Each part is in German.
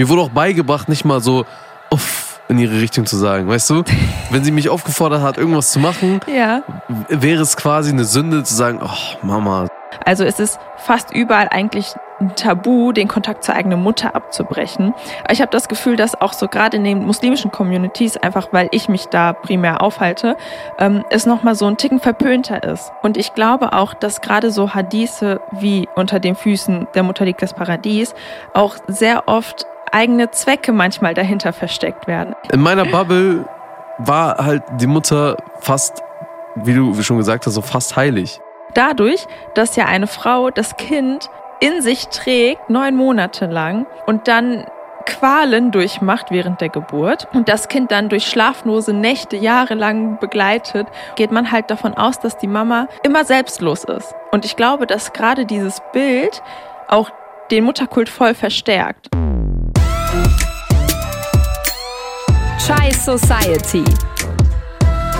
Mir wurde auch beigebracht, nicht mal so uff in ihre Richtung zu sagen, weißt du? Wenn sie mich aufgefordert hat, irgendwas zu machen, Ja. wäre es quasi eine Sünde zu sagen, oh Mama, Also es ist fast überall eigentlich ein Tabu, den Kontakt zur eigenen Mutter abzubrechen. Aber ich habe das Gefühl, dass auch so gerade in den muslimischen Communities, einfach weil ich mich da primär aufhalte, ähm, es nochmal so ein Ticken verpönter ist. Und ich glaube auch, dass gerade so Hadithe wie unter den Füßen der Mutter liegt das Paradies auch sehr oft eigene Zwecke manchmal dahinter versteckt werden. in meiner Bubble war halt die Mutter fast, wie du schon gesagt hast, so fast heilig. Dadurch, dass ja eine Frau das Kind in sich trägt, neun Monate lang, und dann Qualen durchmacht während der Geburt und das Kind dann durch schlaflose Nächte jahrelang begleitet, geht man halt davon aus, dass die Mama immer selbstlos ist. Und ich glaube, dass gerade dieses Bild auch den Mutterkult voll verstärkt. Chai Society.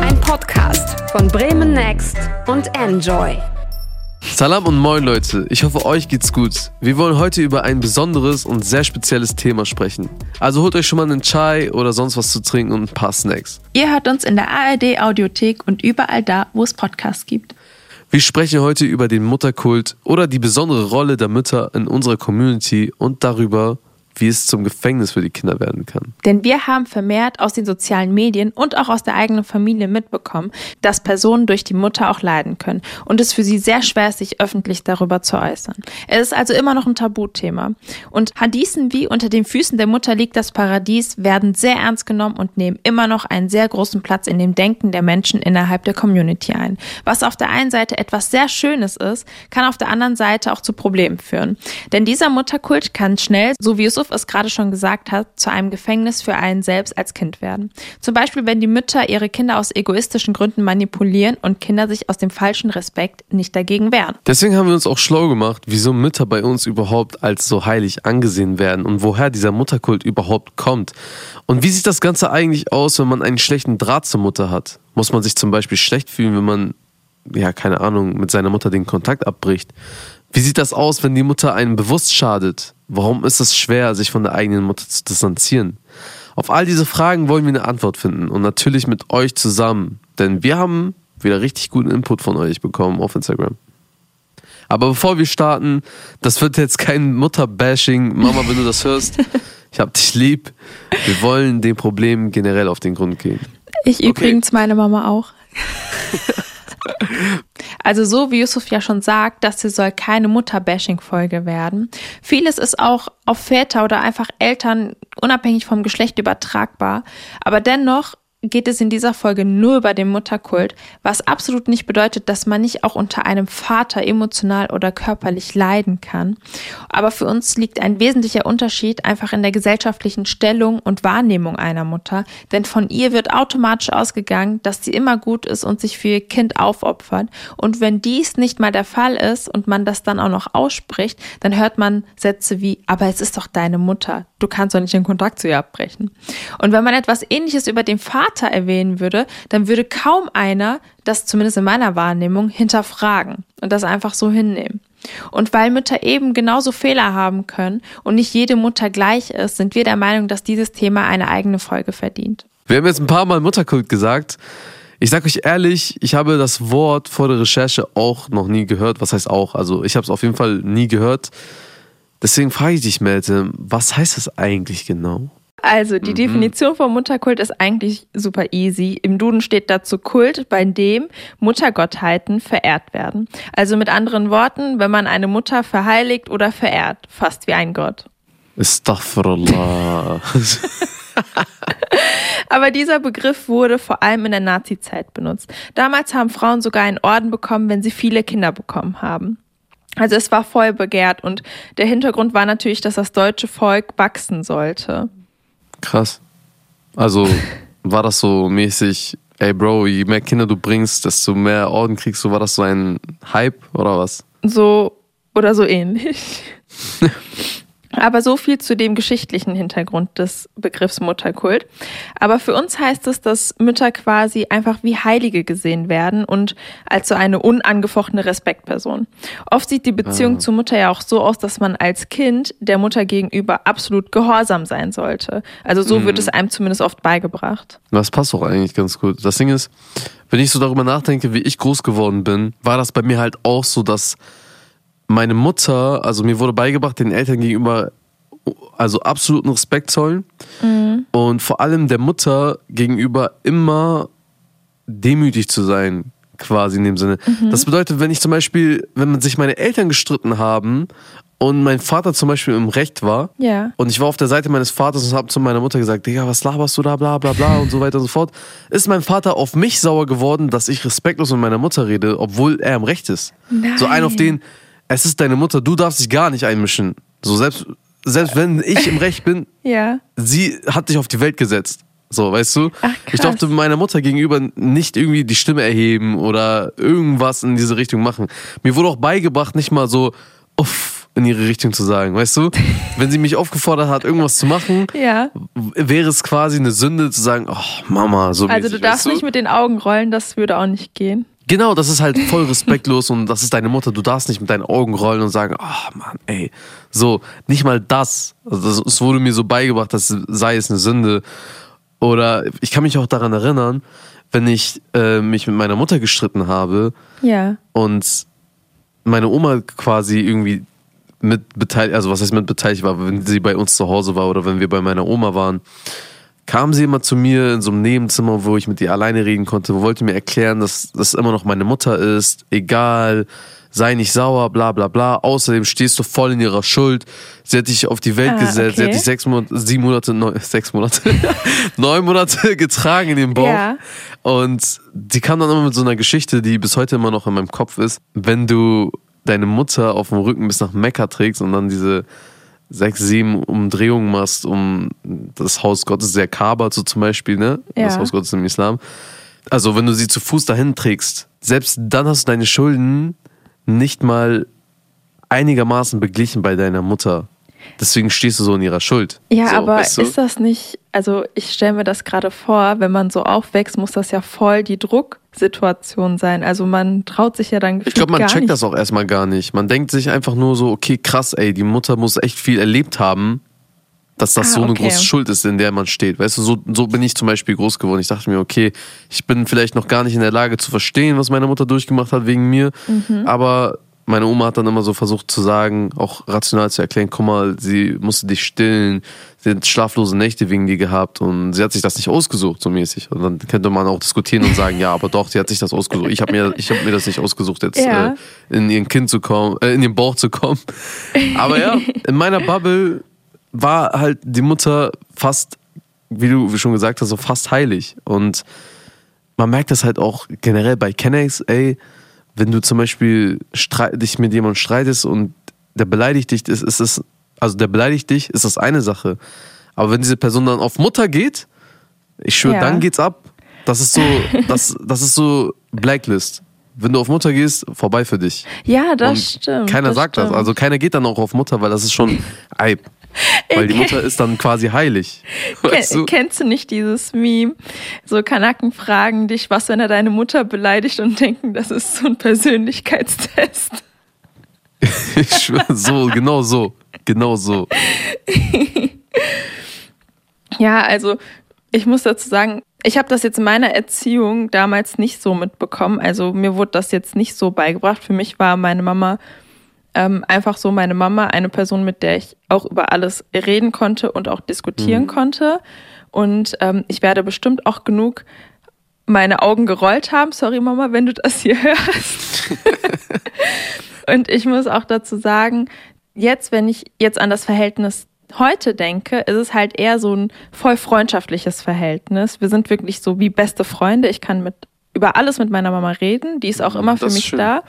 Ein Podcast von Bremen Next und Enjoy. Salam und moin Leute, ich hoffe euch geht's gut. Wir wollen heute über ein besonderes und sehr spezielles Thema sprechen. Also holt euch schon mal einen Chai oder sonst was zu trinken und ein paar Snacks. Ihr hört uns in der ARD Audiothek und überall da, wo es Podcasts gibt. Wir sprechen heute über den Mutterkult oder die besondere Rolle der Mütter in unserer Community und darüber, wie es zum Gefängnis für die Kinder werden kann. Denn wir haben vermehrt aus den sozialen Medien und auch aus der eigenen Familie mitbekommen, dass Personen durch die Mutter auch leiden können und es für sie sehr schwer ist, sich öffentlich darüber zu äußern. Es ist also immer noch ein Tabuthema. Und Hadithen wie unter den Füßen der Mutter liegt das Paradies werden sehr ernst genommen und nehmen immer noch einen sehr großen Platz in dem Denken der Menschen innerhalb der Community ein. Was auf der einen Seite etwas sehr Schönes ist, kann auf der anderen Seite auch zu Problemen führen. Denn dieser Mutterkult kann schnell, so wie Yusuf es gerade schon gesagt hat, zu einem Gefängnis für einen selbst als Kind werden. Zum Beispiel, wenn die Mütter ihre Kinder aus egoistischen Gründen manipulieren und Kinder sich aus dem falschen Respekt nicht dagegen wehren. Deswegen haben wir uns auch schlau gemacht, wieso Mütter bei uns überhaupt als so heilig angesehen werden und woher dieser Mutterkult überhaupt kommt. Und wie sieht das Ganze eigentlich aus, wenn man einen schlechten Draht zur Mutter hat? Muss man sich zum Beispiel schlecht fühlen, wenn man, ja, keine Ahnung, mit seiner Mutter den Kontakt abbricht? Wie sieht das aus, wenn die Mutter einem bewusst schadet? Warum ist es schwer, sich von der eigenen Mutter zu distanzieren? Auf all diese Fragen wollen wir eine Antwort finden und natürlich mit euch zusammen, denn wir haben wieder richtig guten Input von euch bekommen auf Instagram. Aber bevor wir starten, das wird jetzt kein Mutterbashing. Mama, wenn du das hörst, ich hab dich lieb. Wir wollen dem Problem generell auf den Grund gehen. Ich übrigens meine Mama auch. Also so wie Yusuf ja schon sagt, das hier soll keine Mutter-Bashing-Folge werden. Vieles ist auch auf Väter oder einfach Eltern unabhängig vom Geschlecht übertragbar. Aber dennoch geht es in dieser Folge nur über den Mutterkult, was absolut nicht bedeutet, dass man nicht auch unter einem Vater emotional oder körperlich leiden kann. Aber für uns liegt ein wesentlicher Unterschied einfach in der gesellschaftlichen Stellung und Wahrnehmung einer Mutter, denn von ihr wird automatisch ausgegangen, dass sie immer gut ist und sich für ihr Kind aufopfert. Und wenn dies nicht mal der Fall ist und man das dann auch noch ausspricht, dann hört man Sätze wie, aber es ist doch deine Mutter, du kannst doch nicht den Kontakt zu ihr abbrechen. Und wenn man etwas ähnliches über den Vater erwähnen würde, dann würde kaum einer, das zumindest in meiner Wahrnehmung, hinterfragen und das einfach so hinnehmen. Und weil Mütter eben genauso Fehler haben können und nicht jede Mutter gleich ist, sind wir der Meinung, dass dieses Thema eine eigene Folge verdient. Wir haben jetzt ein paar Mal Mutterkult gesagt. Ich sag euch ehrlich, ich habe das Wort vor der Recherche auch noch nie gehört. Was heißt auch? Also ich habe es auf jeden Fall nie gehört. Deswegen frage ich dich, Melte, was heißt das eigentlich genau? Also, die Definition von Mutterkult ist eigentlich super easy. Im Duden steht dazu Kult, bei dem Muttergottheiten verehrt werden. Also mit anderen Worten, wenn man eine Mutter verheiligt oder verehrt, fast wie ein Gott. Astaghfirullah. Aber dieser Begriff wurde vor allem in der Nazi-Zeit benutzt. Damals haben Frauen sogar einen Orden bekommen, wenn sie viele Kinder bekommen haben. Also es war voll begehrt und der Hintergrund war natürlich, dass das deutsche Volk wachsen sollte. Krass. Also war das so mäßig, ey Bro, je mehr Kinder du bringst, desto mehr Orden kriegst du. War das so ein Hype oder was? So oder so ähnlich. Aber so viel zu dem geschichtlichen Hintergrund des Begriffs Mutterkult. Aber für uns heißt es, dass Mütter quasi einfach wie Heilige gesehen werden und als so eine unangefochtene Respektperson. Oft sieht die Beziehung Ah. zur Mutter ja auch so aus, dass man als Kind der Mutter gegenüber absolut gehorsam sein sollte. Also so wird es einem zumindest oft beigebracht. Das passt auch eigentlich ganz gut. Das Ding ist, wenn ich so darüber nachdenke, wie ich groß geworden bin, war das bei mir halt auch so, dass meine Mutter, also mir wurde beigebracht, den Eltern gegenüber also absoluten Respekt zollen und vor allem der Mutter gegenüber immer demütig zu sein, quasi in dem Sinne. Das bedeutet, wenn ich zum Beispiel, wenn man sich meine Eltern gestritten haben und mein Vater zum Beispiel im Recht war, Ja. und ich war auf der Seite meines Vaters und habe zu meiner Mutter gesagt, Digga, was laberst du da, bla bla bla und so weiter und so fort. Ist mein Vater auf mich sauer geworden, dass ich respektlos mit meiner Mutter rede, obwohl er im Recht ist. Nein. So ein auf den, es ist deine Mutter, du darfst dich gar nicht einmischen. So selbst, selbst wenn ich im Recht bin, Ja. sie hat dich auf die Welt gesetzt. So, weißt du? Ach, ich durfte meiner Mutter gegenüber nicht irgendwie die Stimme erheben oder irgendwas in diese Richtung machen. Mir wurde auch beigebracht, nicht mal so uff in ihre Richtung zu sagen, weißt du? Wenn sie mich aufgefordert hat, irgendwas zu machen, Ja. wäre es quasi eine Sünde zu sagen, oh Mama, so Also mäßig, du darfst nicht mit den Augen rollen, das würde auch nicht gehen. Genau, das ist halt voll respektlos und das ist deine Mutter. Du darfst nicht mit deinen Augen rollen und sagen, oh Mann, ey. So, nicht mal das. Also das, es wurde mir so beigebracht, dass sei es eine Sünde. Oder ich kann mich auch daran erinnern, wenn ich äh, mich mit meiner Mutter gestritten habe Ja. und meine Oma quasi irgendwie mit beteiligt, also was heißt mit beteiligt war, wenn sie bei uns zu Hause war oder wenn wir bei meiner Oma waren, kam sie immer zu mir in so einem Nebenzimmer, wo ich mit ihr alleine reden konnte, wollte mir erklären, dass das immer noch meine Mutter ist, egal, sei nicht sauer, bla bla bla. Außerdem stehst du voll in ihrer Schuld. Sie hat dich auf die Welt Ah, gesetzt, sie okay. hat dich sechs Monate, sieben Monate, neun, sechs Monate, neun Monate getragen in den Bauch. Ja. Und die kam dann immer mit so einer Geschichte, die bis heute immer noch in meinem Kopf ist. Wenn du deine Mutter auf dem Rücken bis nach Mekka trägst und dann diese sechs, sieben Umdrehungen machst, um das Haus Gottes, der Kaaba so zum Beispiel, ne? Das Ja. Haus Gottes im Islam. Also wenn du sie zu Fuß dahin trägst, selbst dann hast du deine Schulden nicht mal einigermaßen beglichen bei deiner Mutter. Deswegen stehst du so in ihrer Schuld. Ja, so, aber weißt du? ist das nicht, also ich stelle mir das gerade vor, wenn man so aufwächst, muss das ja voll die Drucksituation sein. Also man traut sich ja dann Ich glaube, man gar checkt nicht. das auch erstmal gar nicht. Man denkt sich einfach nur so, okay, krass, ey, die Mutter muss echt viel erlebt haben, dass das Ah, so eine okay. große Schuld ist, in der man steht. Weißt du, so, so bin ich zum Beispiel groß geworden. Ich dachte mir, okay, ich bin vielleicht noch gar nicht in der Lage zu verstehen, was meine Mutter durchgemacht hat wegen mir. Mhm. Aber meine Oma hat dann immer so versucht zu sagen, auch rational zu erklären, guck mal, sie musste dich stillen, sie hat schlaflose Nächte wegen dir gehabt und sie hat sich das nicht ausgesucht, so mäßig. Und dann könnte man auch diskutieren und sagen, ja, aber doch, sie hat sich das ausgesucht. Ich habe mir, ich hab mir das nicht ausgesucht, jetzt Ja. äh, in ihren Kind zu kommen, äh, in ihren Bauch zu kommen. Aber ja, in meiner Bubble war halt die Mutter fast, wie du schon gesagt hast, so fast heilig. Und man merkt das halt auch generell bei Kennex, ey, wenn du zum Beispiel dich mit jemandem streitest und der beleidigt dich, ist, ist es, also der beleidigt dich, ist das eine Sache. Aber wenn diese Person dann auf Mutter geht, ich schwöre, Ja. dann geht's ab. Das ist so, das, das ist so Blacklist. Wenn du auf Mutter gehst, vorbei für dich. Ja, das Und stimmt. Keiner das sagt das. stimmt. Also keiner geht dann auch auf Mutter, weil das ist schon Eib. Weil die Mutter ist dann quasi heilig. Weißt du? Kennst du nicht dieses Meme? So Kanaken fragen dich, was, wenn er deine Mutter beleidigt und denken, das ist so ein Persönlichkeitstest. Ich schwöre, so, genau so. Genau so. Ja, also ich muss dazu sagen, ich habe das jetzt in meiner Erziehung damals nicht so mitbekommen. Also mir wurde das jetzt nicht so beigebracht. Für mich war meine Mama ähm, einfach so meine Mama, eine Person, mit der ich auch über alles reden konnte und auch diskutieren konnte. Und ähm, ich werde bestimmt auch genug meine Augen gerollt haben. Sorry, Mama, wenn du das hier hörst. und ich muss auch dazu sagen, jetzt, wenn ich jetzt an das Verhältnis heute denke, ist es halt eher so ein voll freundschaftliches Verhältnis. Wir sind wirklich so wie beste Freunde. Ich kann mit über alles mit meiner Mama reden. Die ist auch immer für Das mich da.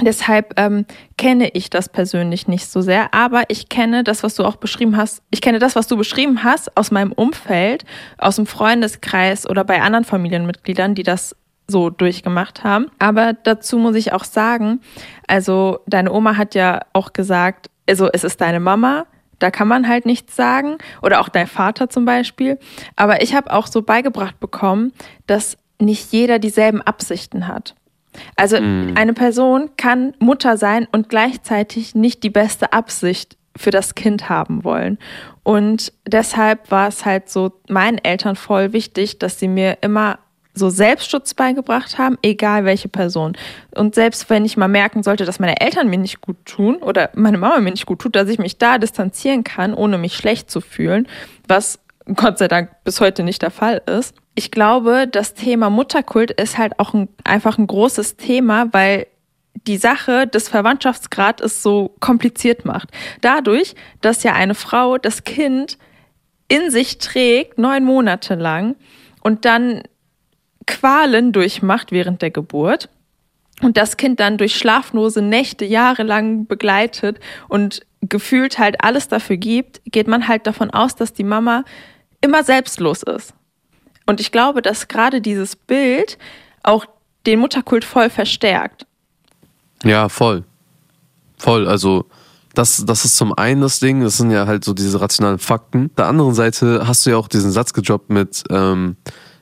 Deshalb ähm, kenne ich das persönlich nicht so sehr, aber ich kenne das, was du auch beschrieben hast. Ich kenne das, was du beschrieben hast, aus meinem Umfeld, aus dem Freundeskreis oder bei anderen Familienmitgliedern, die das so durchgemacht haben. Aber dazu muss ich auch sagen, also deine Oma hat ja auch gesagt, also es ist deine Mama, da kann man halt nichts sagen. Oder auch dein Vater zum Beispiel. Aber ich habe auch so beigebracht bekommen, dass nicht jeder dieselben Absichten hat. Also Mhm. eine Person kann Mutter sein und gleichzeitig nicht die beste Absicht für das Kind haben wollen. Und deshalb war es halt so meinen Eltern voll wichtig, dass sie mir immer so Selbstschutz beigebracht haben, egal welche Person. Und selbst wenn ich mal merken sollte, dass meine Eltern mir nicht gut tun oder meine Mama mir nicht gut tut, dass ich mich da distanzieren kann, ohne mich schlecht zu fühlen, was Gott sei Dank bis heute nicht der Fall ist. Ich glaube, das Thema Mutterkult ist halt auch ein, einfach ein großes Thema, weil die Sache des Verwandtschaftsgrad es so kompliziert macht. Dadurch, dass ja eine Frau das Kind in sich trägt, neun Monate lang, und dann Qualen durchmacht während der Geburt und das Kind dann durch schlaflose Nächte jahrelang begleitet und gefühlt halt alles dafür gibt, geht man halt davon aus, dass die Mama immer selbstlos ist. Und ich glaube, dass gerade dieses Bild auch den Mutterkult voll verstärkt. Ja, voll. Voll. Also, das, das ist zum einen das Ding, das sind ja halt so diese rationalen Fakten. Der anderen Seite hast du ja auch diesen Satz gedroppt mit, ähm,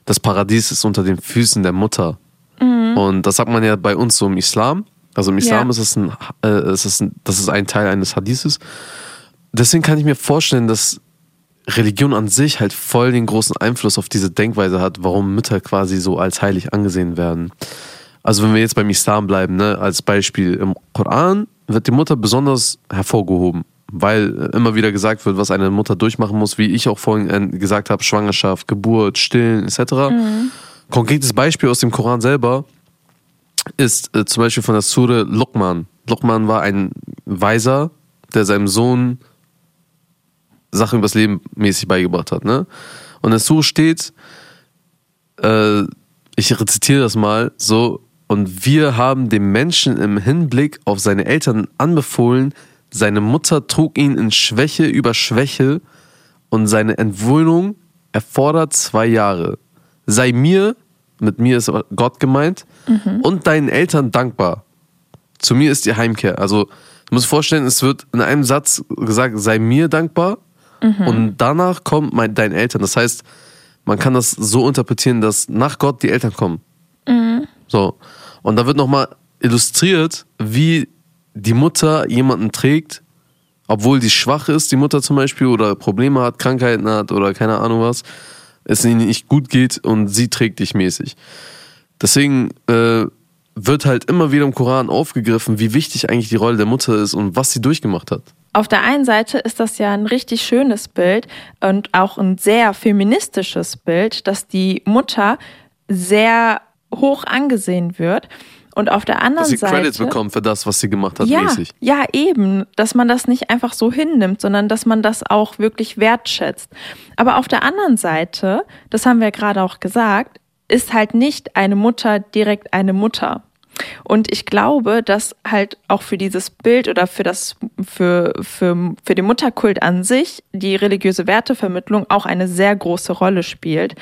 das Paradies ist unter den Füßen der Mutter. Und das sagt man ja bei uns so im Islam. Also im Islam Ja. ist es ein, äh, ist es ein, das ist ein Teil eines Hadithes. Deswegen kann ich mir vorstellen, dass Religion an sich halt voll den großen Einfluss auf diese Denkweise hat, warum Mütter quasi so als heilig angesehen werden. Also wenn wir jetzt beim Islam bleiben, ne, als Beispiel im Koran wird die Mutter besonders hervorgehoben, weil immer wieder gesagt wird, was eine Mutter durchmachen muss, wie ich auch vorhin äh, gesagt habe, Schwangerschaft, Geburt, Stillen etc. Konkretes Beispiel aus dem Koran selber ist äh, zum Beispiel von der Sure Luqman. Luqman war ein Weiser, der seinem Sohn Sachen übers Leben mäßig beigebracht hat. Ne? Und in der Sure steht, äh, ich rezitiere das mal so, und wir haben dem Menschen im Hinblick auf seine Eltern anbefohlen, seine Mutter trug ihn in Schwäche über Schwäche und seine Entwöhnung erfordert zwei Jahre. Sei mir, mit mir ist Gott gemeint, und deinen Eltern dankbar. Zu mir ist die Heimkehr. Also, du musst dir vorstellen, es wird in einem Satz gesagt, sei mir dankbar und danach kommt mein, deinen Eltern. Das heißt, man kann das so interpretieren, dass nach Gott die Eltern kommen. So. Und da wird nochmal illustriert, wie die Mutter jemanden trägt, obwohl die schwach ist, die Mutter zum Beispiel, oder Probleme hat, Krankheiten hat oder keine Ahnung was, es ihnen nicht gut geht und sie trägt dich mäßig. Deswegen äh, wird halt immer wieder im Koran aufgegriffen, wie wichtig eigentlich die Rolle der Mutter ist und was sie durchgemacht hat. Auf der einen Seite ist das ja ein richtig schönes Bild und auch ein sehr feministisches Bild, dass die Mutter sehr hoch angesehen wird. Und auf der anderen Dass sie Seite. Credits bekommt für das, was sie gemacht hat, ja, mäßig. ja, eben, dass man das nicht einfach so hinnimmt, sondern dass man das auch wirklich wertschätzt. Aber auf der anderen Seite, das haben wir gerade auch gesagt, ist halt nicht eine Mutter direkt eine Mutter. Und ich glaube, dass halt auch für dieses Bild oder für das, für, für, für den Mutterkult an sich die religiöse Wertevermittlung auch eine sehr große Rolle spielt.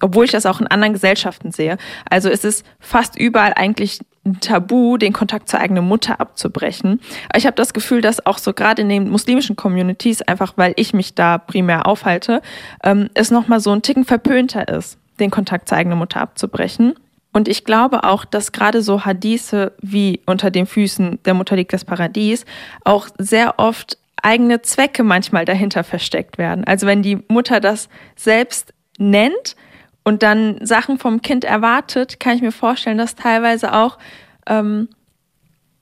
Obwohl ich das auch in anderen Gesellschaften sehe. Also es ist fast überall eigentlich ein Tabu, den Kontakt zur eigenen Mutter abzubrechen. Ich habe das Gefühl, dass auch so gerade in den muslimischen Communities, einfach weil ich mich da primär aufhalte, ähm, es nochmal so ein Ticken verpönter ist, den Kontakt zur eigenen Mutter abzubrechen. Und ich glaube auch, dass gerade so Hadithe wie unter den Füßen der Mutter liegt das Paradies auch sehr oft eigene Zwecke manchmal dahinter versteckt werden. Also wenn die Mutter das selbst nennt und dann Sachen vom Kind erwartet, kann ich mir vorstellen, dass teilweise auch ähm,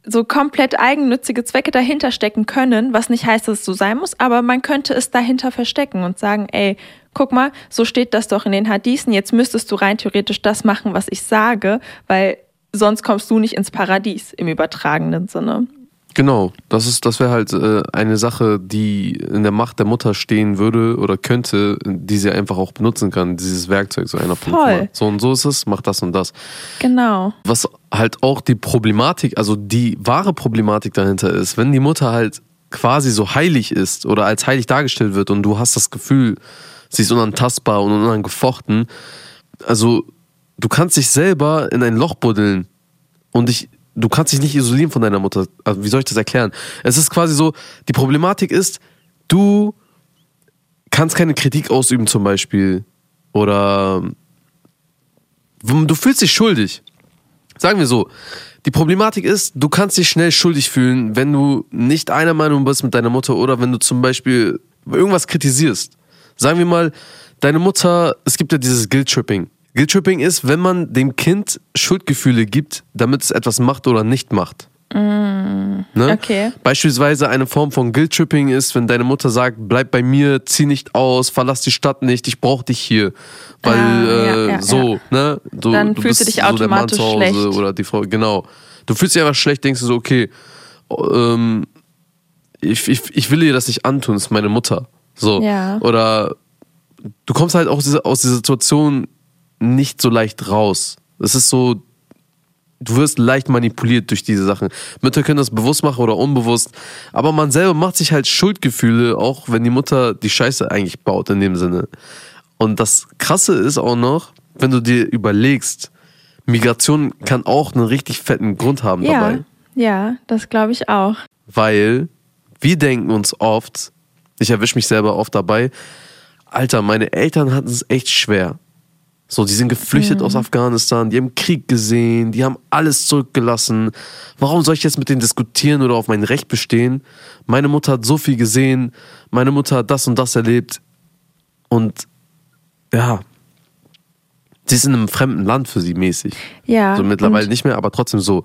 so komplett eigennützige Zwecke dahinter stecken können, was nicht heißt, dass es so sein muss, aber man könnte es dahinter verstecken und sagen, ey, guck mal, so steht das doch in den Hadithen, jetzt müsstest du rein theoretisch das machen, was ich sage, weil sonst kommst du nicht ins Paradies im übertragenen Sinne. Genau, das ist, das wäre halt äh, eine Sache, die in der Macht der Mutter stehen würde oder könnte, die sie einfach auch benutzen kann, dieses Werkzeug, so einer Punkt. Voll. So und so ist es, mach das und das. Genau. Was halt auch die Problematik, also die wahre Problematik dahinter ist, wenn die Mutter halt quasi so heilig ist oder als heilig dargestellt wird und du hast das Gefühl, sie ist unantastbar und unangefochten, also du kannst dich selber in ein Loch buddeln und dich, du kannst dich nicht isolieren von deiner Mutter. Also wie soll ich das erklären? Es ist quasi so, die Problematik ist, du kannst keine Kritik ausüben zum Beispiel oder du fühlst dich schuldig. Sagen wir so, die Problematik ist, du kannst dich schnell schuldig fühlen, wenn du nicht einer Meinung bist mit deiner Mutter oder wenn du zum Beispiel irgendwas kritisierst. Sagen wir mal, deine Mutter, es gibt ja dieses Guilt-Tripping. Guilt-Tripping ist, wenn man dem Kind Schuldgefühle gibt, damit es etwas macht oder nicht macht. Mm, Ne? Okay. Beispielsweise eine Form von Guilt-Tripping ist, wenn deine Mutter sagt, bleib bei mir, zieh nicht aus, verlass die Stadt nicht, ich brauch dich hier. Weil Ah, ja, äh, ja, so, ja. ne? Du, Dann du fühlst du dich so der Mann automatisch zu Hause schlecht. Oder die Frau, genau. Du fühlst dich einfach schlecht, denkst du so, okay, ähm, ich, ich, ich will ihr das nicht antun, ist meine Mutter. So. Ja. Oder du kommst halt dieser, aus dieser Situation nicht so leicht raus. Es ist so, du wirst leicht manipuliert durch diese Sachen. Mütter können das bewusst machen oder unbewusst, aber man selber macht sich halt Schuldgefühle, auch wenn die Mutter die Scheiße eigentlich baut in dem Sinne. Und das Krasse ist auch noch, wenn du dir überlegst, Migration kann auch einen richtig fetten Grund haben Ja, dabei. ja, das glaube ich auch. Weil wir denken uns oft, ich erwische mich selber oft dabei, Alter, meine Eltern hatten es echt schwer. So, die sind geflüchtet aus Afghanistan, die haben Krieg gesehen, die haben alles zurückgelassen. Warum soll ich jetzt mit denen diskutieren oder auf mein Recht bestehen? Meine Mutter hat so viel gesehen, meine Mutter hat das und das erlebt. Und ja, sie ist in einem fremden Land für sie mäßig. Ja. So mittlerweile nicht mehr, aber trotzdem so.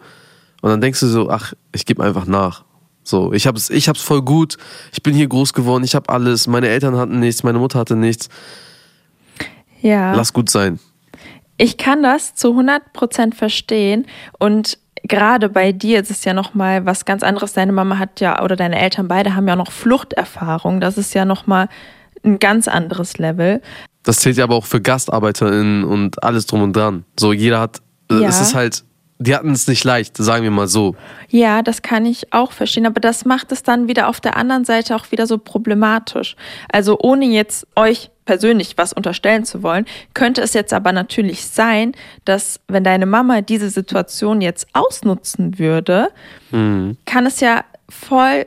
Und dann denkst du so, ach, ich gebe einfach nach. So, ich hab's, ich hab's voll gut. Ich bin hier groß geworden. Ich hab alles. Meine Eltern hatten nichts. Meine Mutter hatte nichts. Ja. Lass gut sein. Ich kann das zu 100% verstehen und gerade bei dir ist es ja nochmal was ganz anderes. Deine Mama hat ja, oder deine Eltern beide haben ja noch Fluchterfahrung. Das ist ja nochmal ein ganz anderes Level. Das zählt ja aber auch für GastarbeiterInnen und alles drum und dran. So, jeder hat, äh, Ja. es ist halt, die hatten es nicht leicht, sagen wir mal so. Ja, das kann ich auch verstehen, aber das macht es dann wieder auf der anderen Seite auch wieder so problematisch. Also ohne jetzt euch persönlich was unterstellen zu wollen, könnte es jetzt aber natürlich sein, dass wenn deine Mama diese Situation jetzt ausnutzen würde, kann es ja voll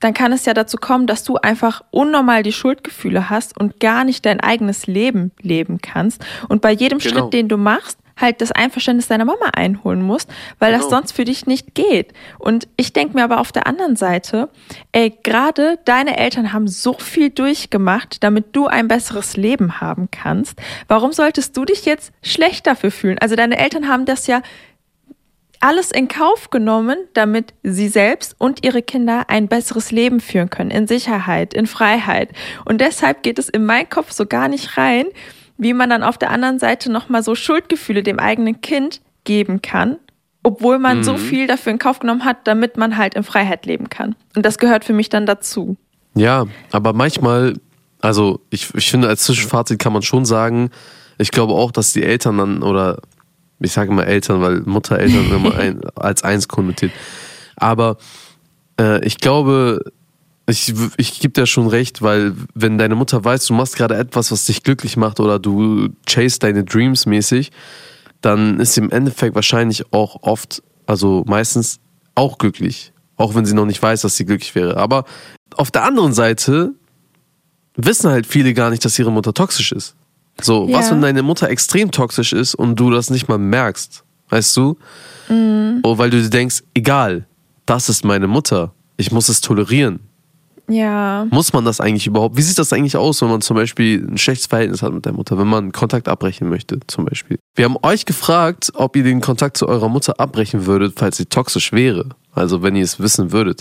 dann kann es ja dazu kommen, dass du einfach unnormal die Schuldgefühle hast und gar nicht dein eigenes Leben leben kannst und bei jedem Genau. Schritt, den du machst, halt das Einverständnis deiner Mama einholen musst, weil das Genau. sonst für dich nicht geht. Und ich denke mir aber auf der anderen Seite, ey, gerade deine Eltern haben so viel durchgemacht, damit du ein besseres Leben haben kannst. Warum solltest du dich jetzt schlecht dafür fühlen? Also deine Eltern haben das ja alles in Kauf genommen, damit sie selbst und ihre Kinder ein besseres Leben führen können, in Sicherheit, in Freiheit. Und deshalb geht es in meinen Kopf so gar nicht rein, wie man dann auf der anderen Seite nochmal so Schuldgefühle dem eigenen Kind geben kann, obwohl man so viel dafür in Kauf genommen hat, damit man halt in Freiheit leben kann. Und das gehört für mich dann dazu. Ja, aber manchmal, also ich, ich finde, als Zwischenfazit kann man schon sagen, ich glaube auch, dass die Eltern dann, oder ich sage immer Eltern, weil Mutter, Eltern immer ein, als eins konnotiert. Aber äh, ich glaube, ich, ich gebe dir schon recht, weil wenn deine Mutter weiß, du machst gerade etwas, was dich glücklich macht oder du chase deine Dreams mäßig, dann ist sie im Endeffekt wahrscheinlich auch oft, also meistens auch glücklich. Auch wenn sie noch nicht weiß, dass sie glücklich wäre. Aber auf der anderen Seite wissen halt viele gar nicht, dass ihre Mutter toxisch ist. So, Ja. was, wenn deine Mutter extrem toxisch ist und du das nicht mal merkst? Weißt du? Oh, weil du dir denkst, egal, das ist meine Mutter. Ich muss es tolerieren. Ja. Muss man das eigentlich überhaupt? Wie sieht das eigentlich aus, wenn man zum Beispiel ein schlechtes Verhältnis hat mit der Mutter, wenn man Kontakt abbrechen möchte, zum Beispiel? Wir haben euch gefragt, ob ihr den Kontakt zu eurer Mutter abbrechen würdet, falls sie toxisch wäre. Also wenn ihr es wissen würdet.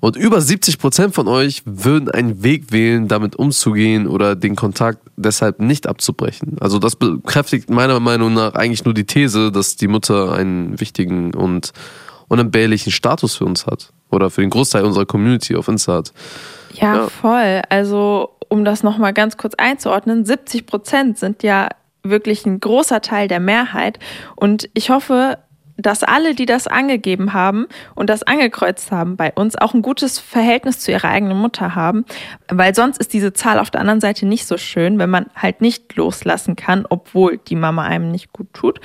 Und über 70% von euch würden einen Weg wählen, damit umzugehen oder den Kontakt deshalb nicht abzubrechen. Also das bekräftigt meiner Meinung nach eigentlich nur die These, dass die Mutter einen wichtigen und unentbehrlichen Status für uns hat. Oder für den Großteil unserer Community auf Insta hat. Ja, Ja. voll. Also, um das nochmal ganz kurz einzuordnen, 70 Prozent sind ja wirklich ein großer Teil der Mehrheit. Und ich hoffe, dass alle, die das angegeben haben und das angekreuzt haben bei uns, auch ein gutes Verhältnis zu ihrer eigenen Mutter haben, weil sonst ist diese Zahl auf der anderen Seite nicht so schön, wenn man halt nicht loslassen kann, obwohl die Mama einem nicht gut tut.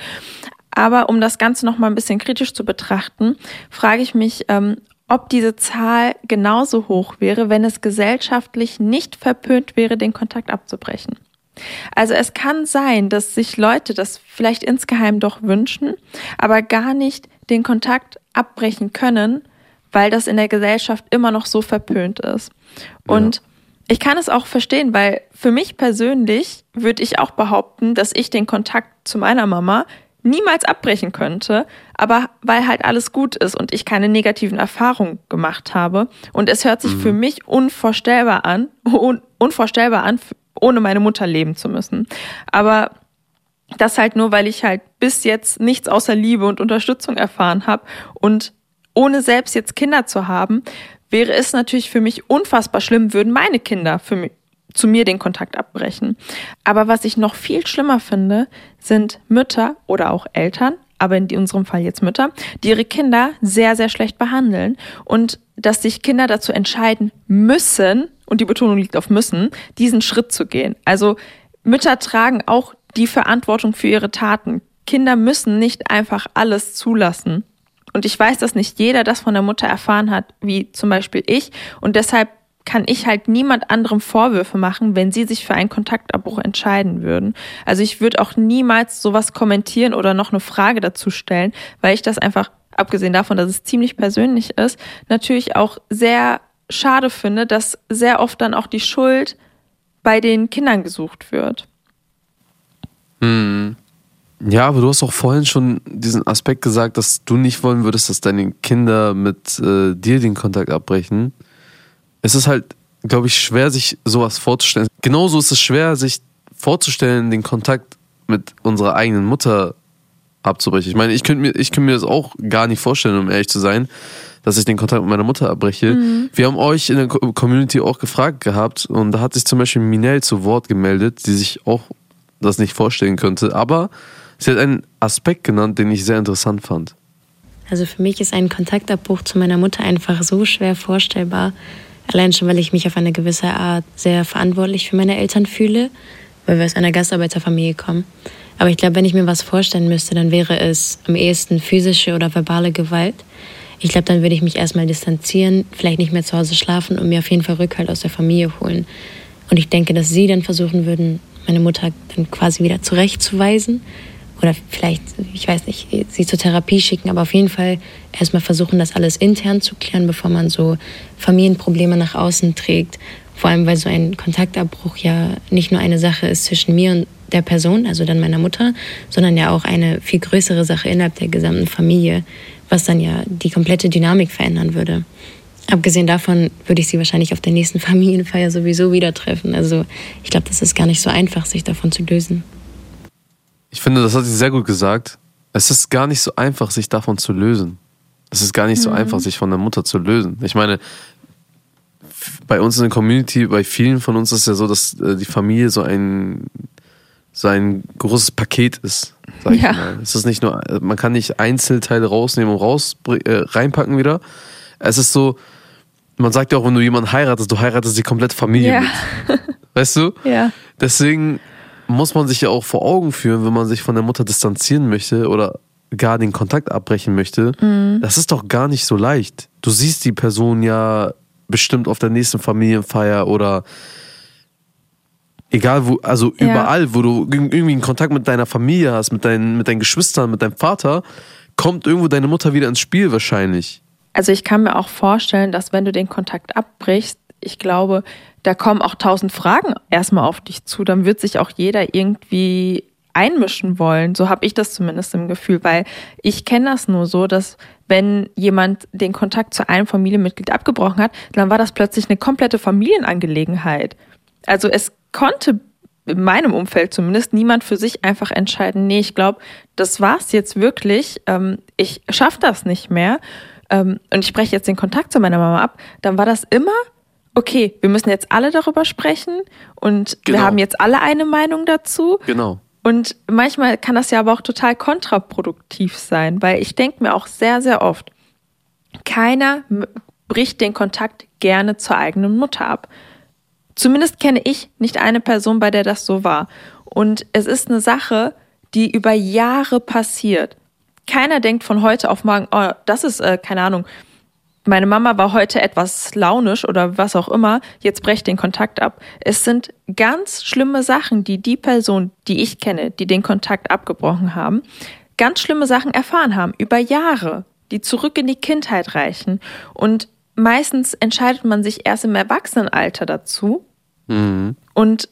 Aber um das Ganze noch mal ein bisschen kritisch zu betrachten, frage ich mich, ähm, ob diese Zahl genauso hoch wäre, wenn es gesellschaftlich nicht verpönt wäre, den Kontakt abzubrechen. Also es kann sein, dass sich Leute das vielleicht insgeheim doch wünschen, aber gar nicht den Kontakt abbrechen können, weil das in der Gesellschaft immer noch so verpönt ist. Und ja. ich kann es auch verstehen, weil für mich persönlich würde ich auch behaupten, dass ich den Kontakt zu meiner Mama niemals abbrechen könnte, aber weil halt alles gut ist und ich keine negativen Erfahrungen gemacht habe. Und es hört sich mhm. für mich unvorstellbar an, un unvorstellbar an, ohne meine Mutter leben zu müssen. Aber das halt nur, weil ich halt bis jetzt nichts außer Liebe und Unterstützung erfahren habe und ohne selbst jetzt Kinder zu haben, wäre es natürlich für mich unfassbar schlimm, würden meine Kinder für mich, zu mir den Kontakt abbrechen. Aber was ich noch viel schlimmer finde, sind Mütter oder auch Eltern, aber in unserem Fall jetzt Mütter, die ihre Kinder sehr, sehr schlecht behandeln und dass sich Kinder dazu entscheiden müssen, und die Betonung liegt auf müssen, diesen Schritt zu gehen. Also Mütter tragen auch die Verantwortung für ihre Taten. Kinder müssen nicht einfach alles zulassen. Und ich weiß, dass nicht jeder das von der Mutter erfahren hat, wie zum Beispiel ich. Und deshalb kann ich halt niemand anderem Vorwürfe machen, wenn sie sich für einen Kontaktabbruch entscheiden würden. Also ich würde auch niemals sowas kommentieren oder noch eine Frage dazu stellen, weil ich das einfach, abgesehen davon, dass es ziemlich persönlich ist, natürlich auch sehr schade finde, dass sehr oft dann auch die Schuld bei den Kindern gesucht wird. Hm. Ja, aber du hast auch vorhin schon diesen Aspekt gesagt, dass du nicht wollen würdest, dass deine Kinder mit äh, dir den Kontakt abbrechen. Es ist halt, glaube ich, schwer, sich sowas vorzustellen. Genauso ist es schwer, sich vorzustellen, den Kontakt mit unserer eigenen Mutter abzubrechen. Ich meine, ich könnte mir, ich könnte mir das auch gar nicht vorstellen, um ehrlich zu sein dass ich den Kontakt mit meiner Mutter abbreche. Mhm. Wir haben euch in der Community auch gefragt gehabt und da hat sich zum Beispiel Minel zu Wort gemeldet, die sich auch das nicht vorstellen könnte. Aber sie hat einen Aspekt genannt, den ich sehr interessant fand. Also für mich ist ein Kontaktabbruch zu meiner Mutter einfach so schwer vorstellbar. Allein schon, weil ich mich auf eine gewisse Art sehr verantwortlich für meine Eltern fühle, weil wir aus einer Gastarbeiterfamilie kommen. Aber ich glaube, wenn ich mir was vorstellen müsste, dann wäre es am ehesten physische oder verbale Gewalt. Ich glaube, dann würde ich mich erstmal distanzieren, vielleicht nicht mehr zu Hause schlafen und mir auf jeden Fall Rückhalt aus der Familie holen. Und ich denke, dass sie dann versuchen würden, meine Mutter dann quasi wieder zurechtzuweisen. Oder vielleicht, ich weiß nicht, sie zur Therapie schicken, aber auf jeden Fall erstmal versuchen, das alles intern zu klären, bevor man so Familienprobleme nach außen trägt. Vor allem, weil so ein Kontaktabbruch ja nicht nur eine Sache ist zwischen mir und der Person, also dann meiner Mutter, sondern ja auch eine viel größere Sache innerhalb der gesamten Familie was dann ja die komplette Dynamik verändern würde. Abgesehen davon würde ich sie wahrscheinlich auf der nächsten Familienfeier sowieso wieder treffen. Also ich glaube, das ist gar nicht so einfach, sich davon zu lösen. Ich finde, das hat sie sehr gut gesagt. Es ist gar nicht so einfach, sich davon zu lösen. Es ist gar nicht so mhm. einfach, sich von der Mutter zu lösen. Ich meine, bei uns in der Community, bei vielen von uns ist es ja so, dass äh, die Familie so ein, so ein großes Paket ist sag ich ja. mal. Es ist nicht nur, man kann nicht Einzelteile rausnehmen und raus, äh, reinpacken wieder. Es ist so, man sagt ja auch, wenn du jemanden heiratest, du heiratest die komplette Familie ja. mit. Weißt du? Ja. Deswegen muss man sich ja auch vor Augen führen, wenn man sich von der Mutter distanzieren möchte oder gar den Kontakt abbrechen möchte. Mhm. Das ist doch gar nicht so leicht. Du siehst die Person ja bestimmt auf der nächsten Familienfeier oder Egal wo, also ja. überall, wo du irgendwie einen Kontakt mit deiner Familie hast, mit deinen, mit deinen Geschwistern, mit deinem Vater, kommt irgendwo deine Mutter wieder ins Spiel wahrscheinlich. Also ich kann mir auch vorstellen, dass wenn du den Kontakt abbrichst, ich glaube, da kommen auch tausend Fragen erstmal auf dich zu. Dann wird sich auch jeder irgendwie einmischen wollen. So habe ich das zumindest im Gefühl, weil ich kenne das nur so, dass wenn jemand den Kontakt zu einem Familienmitglied abgebrochen hat, dann war das plötzlich eine komplette Familienangelegenheit. Also es konnte in meinem Umfeld zumindest niemand für sich einfach entscheiden, nee, ich glaube, das war's jetzt wirklich, ähm, ich schaffe das nicht mehr ähm, und ich breche jetzt den Kontakt zu meiner Mama ab, dann war das immer, okay, wir müssen jetzt alle darüber sprechen und genau. wir haben jetzt alle eine Meinung dazu. Genau. Und manchmal kann das ja aber auch total kontraproduktiv sein, weil ich denke mir auch sehr, sehr oft, keiner bricht den Kontakt gerne zur eigenen Mutter ab. Zumindest kenne ich nicht eine Person, bei der das so war. Und es ist eine Sache, die über Jahre passiert. Keiner denkt von heute auf morgen, oh, das ist, äh, keine Ahnung, meine Mama war heute etwas launisch oder was auch immer, jetzt brecht den Kontakt ab. Es sind ganz schlimme Sachen, die die Person, die ich kenne, die den Kontakt abgebrochen haben, ganz schlimme Sachen erfahren haben, über Jahre, die zurück in die Kindheit reichen. Und meistens entscheidet man sich erst im Erwachsenenalter dazu. Mhm. Und,